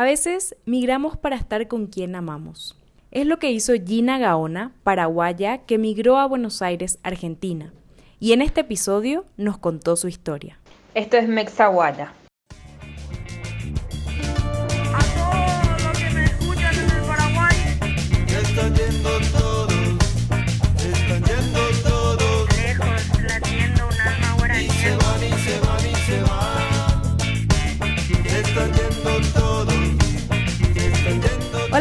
A veces migramos para estar con quien amamos. Es lo que hizo Gina Gaona, paraguaya, que migró a Buenos Aires, Argentina. Y en este episodio nos contó su historia. Esto es Mexaguaya.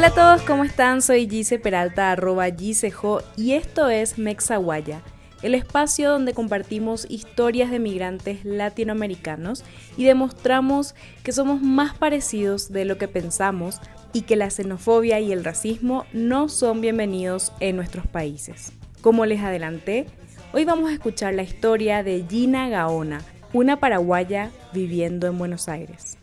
A todos, ¿cómo están? Soy Gise Peralta, arroba Gisejo, y esto es Mexaguaya, el espacio donde compartimos historias de migrantes latinoamericanos y demostramos que somos más parecidos de lo que pensamos y que la xenofobia y el racismo no son bienvenidos en nuestros países. Como les adelanté, hoy vamos a escuchar la historia de Gina Gaona, una paraguaya viviendo en Buenos Aires.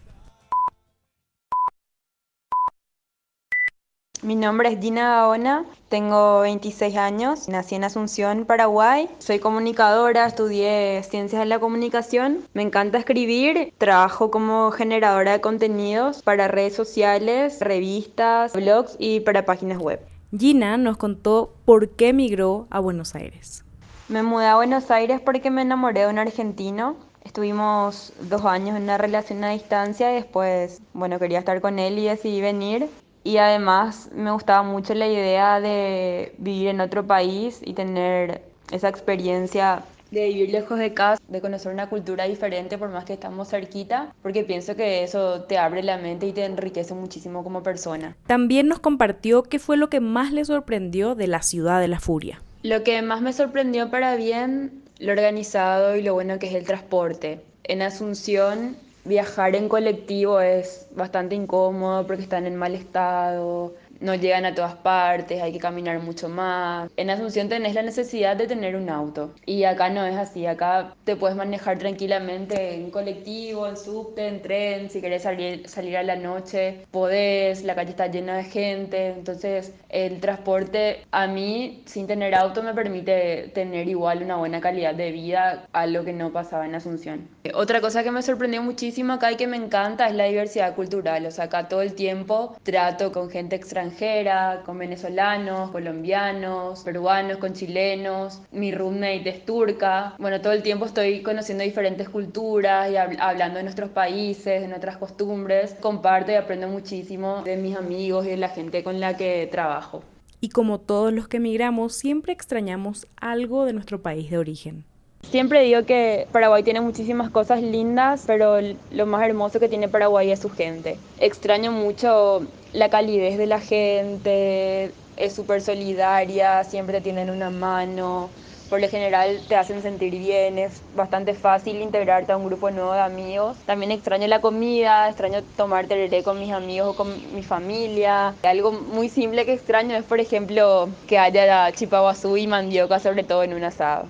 Mi nombre es Gina Gaona, tengo 26 años, nací en Asunción, Paraguay. Soy comunicadora, estudié ciencias de la comunicación. Me encanta escribir, trabajo como generadora de contenidos para redes sociales, revistas, blogs y para páginas web. Gina nos contó por qué emigró a Buenos Aires. Me mudé a Buenos Aires porque me enamoré de un argentino. Estuvimos dos años en una relación a distancia y después, bueno, quería estar con él y decidí venir y además me gustaba mucho la idea de vivir en otro país y tener esa experiencia de vivir lejos de casa, de conocer una cultura diferente por más que estamos cerquita, porque pienso que eso te abre la mente y te enriquece muchísimo como persona. También nos compartió qué fue lo que más le sorprendió de la ciudad de la furia. Lo que más me sorprendió para bien, lo organizado y lo bueno que es el transporte. En Asunción viajar en colectivo es bastante incómodo porque están en mal estado, no llegan a todas partes, hay que caminar mucho más. En Asunción tenés la necesidad de tener un auto y acá no es así, acá te puedes manejar tranquilamente en colectivo, en subte, en tren, si querés salir, salir a la noche, podés, la calle está llena de gente, entonces el transporte a mí sin tener auto me permite tener igual una buena calidad de vida a lo que no pasaba en Asunción. Otra cosa que me sorprendió muchísimo acá y que me encanta es la diversidad cultural, o sea, acá todo el tiempo trato con gente extranjera extranjera, con venezolanos, colombianos, peruanos, con chilenos. Mi roommate es turca. Bueno, todo el tiempo estoy conociendo diferentes culturas y hablando de nuestros países, de nuestras costumbres. Comparto y aprendo muchísimo de mis amigos y de la gente con la que trabajo. Y como todos los que emigramos, siempre extrañamos algo de nuestro país de origen. Siempre digo que Paraguay tiene muchísimas cosas lindas, pero lo más hermoso que tiene Paraguay es su gente. Extraño mucho la calidez de la gente, es súper solidaria, siempre te tienen una mano, por lo general te hacen sentir bien, es bastante fácil integrarte a un grupo nuevo de amigos. También extraño la comida, extraño tomar tereré con mis amigos o con mi familia. Algo muy simple que extraño es, por ejemplo, que haya chipaguazú y mandioca, sobre todo en un asado.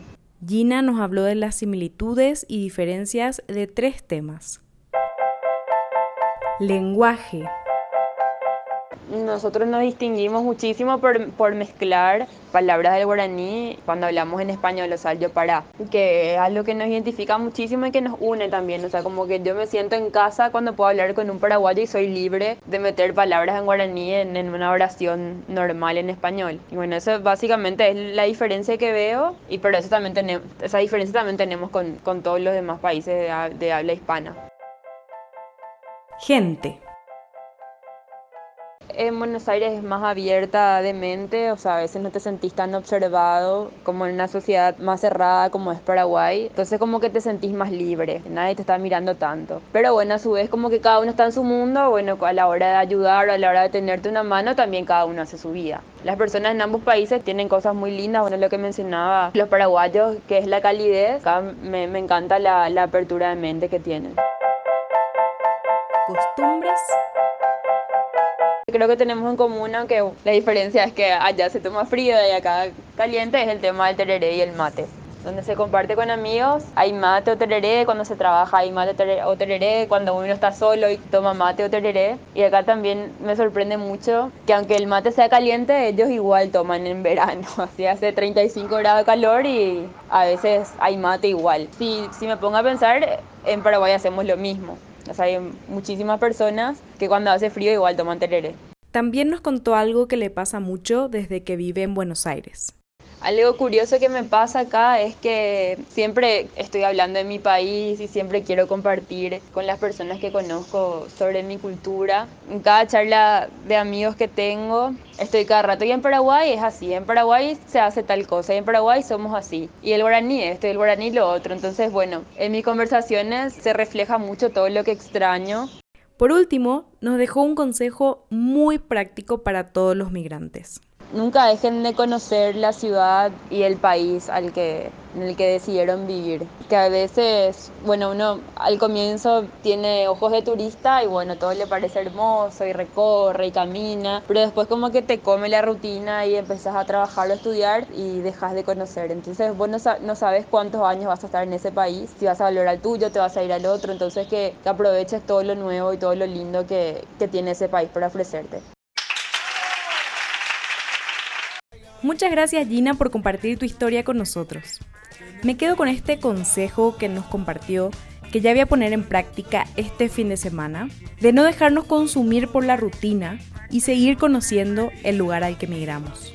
Gina nos habló de las similitudes y diferencias de tres temas. Lenguaje. Nosotros nos distinguimos muchísimo por, por, mezclar palabras del guaraní cuando hablamos en español, o sea, yo para, que es algo que nos identifica muchísimo y que nos une también, o sea, como que yo me siento en casa cuando puedo hablar con un paraguayo y soy libre de meter palabras en guaraní en, en una oración normal en español. Y bueno, eso básicamente es la diferencia que veo y por eso también tenemos, esa diferencia también tenemos con, con todos los demás países de, de habla hispana. Gente en Buenos Aires es más abierta de mente, o sea, a veces no te sentís tan observado como en una sociedad más cerrada como es Paraguay. Entonces como que te sentís más libre, nadie te está mirando tanto. Pero bueno, a su vez como que cada uno está en su mundo, bueno, a la hora de ayudar o a la hora de tenerte una mano, también cada uno hace su vida. Las personas en ambos países tienen cosas muy lindas, bueno, lo que mencionaba los paraguayos, que es la calidez, acá me, encanta la apertura de mente que tienen. Costumbres Creo que tenemos en común, aunque la diferencia es que allá se toma frío y acá caliente, es el tema del tereré y el mate. Donde se comparte con amigos, hay mate o tereré, cuando se trabaja hay mate o tereré, cuando uno está solo y toma mate o tereré. Y acá también me sorprende mucho que aunque el mate sea caliente, ellos igual toman en verano. Así hace 35 grados de calor y a veces hay mate igual. Si, si me pongo a pensar, en Paraguay hacemos lo mismo O sea, hay muchísimas personas que cuando hace frío igual toman tereré. También nos contó algo que le pasa mucho desde que vive en Buenos Aires. Algo curioso que me pasa acá es que siempre estoy hablando de mi país y siempre quiero compartir con las personas que conozco sobre mi cultura. En cada charla de amigos que tengo, estoy cada rato y en Paraguay es así, en Paraguay se hace tal cosa y en Paraguay somos así. Y el guaraní esto el guaraní lo otro. Entonces, bueno, en mis conversaciones se refleja mucho todo lo que extraño. Por último, nos dejó un consejo muy práctico para todos los migrantes nunca dejen de conocer la ciudad y el país al que, en el que decidieron vivir. Que a veces, bueno, uno al comienzo tiene ojos de turista y bueno, todo le parece hermoso y recorre y camina, pero después como que te come la rutina y empezás a trabajar o estudiar y dejas de conocer. Entonces vos no, sabes cuántos años vas a estar en ese país, si vas a valorar al tuyo, te vas a ir al otro, entonces que, aproveches todo lo nuevo y todo lo lindo que, que tiene ese país para ofrecerte. Muchas gracias Gina por compartir tu historia con nosotros. Me quedo con este consejo que nos compartió, que ya voy a poner en práctica este fin de semana, de no dejarnos consumir por la rutina y seguir conociendo el lugar al que migramos.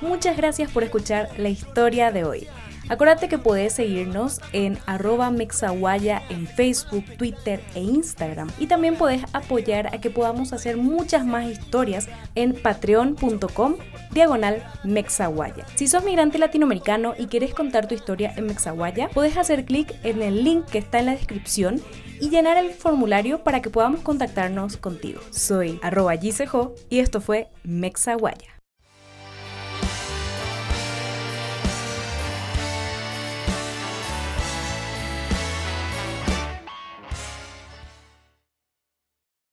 Muchas gracias por escuchar la historia de hoy. Acuérdate que puedes seguirnos en arroba mexaguaya en Facebook, Twitter e Instagram. Y también puedes apoyar a que podamos hacer muchas más historias en patreon.com diagonal mexaguaya. Si sos migrante latinoamericano y quieres contar tu historia en Mexaguaya, puedes hacer clic en el link que está en la descripción y llenar el formulario para que podamos contactarnos contigo. Soy arroba y esto fue Mexaguaya.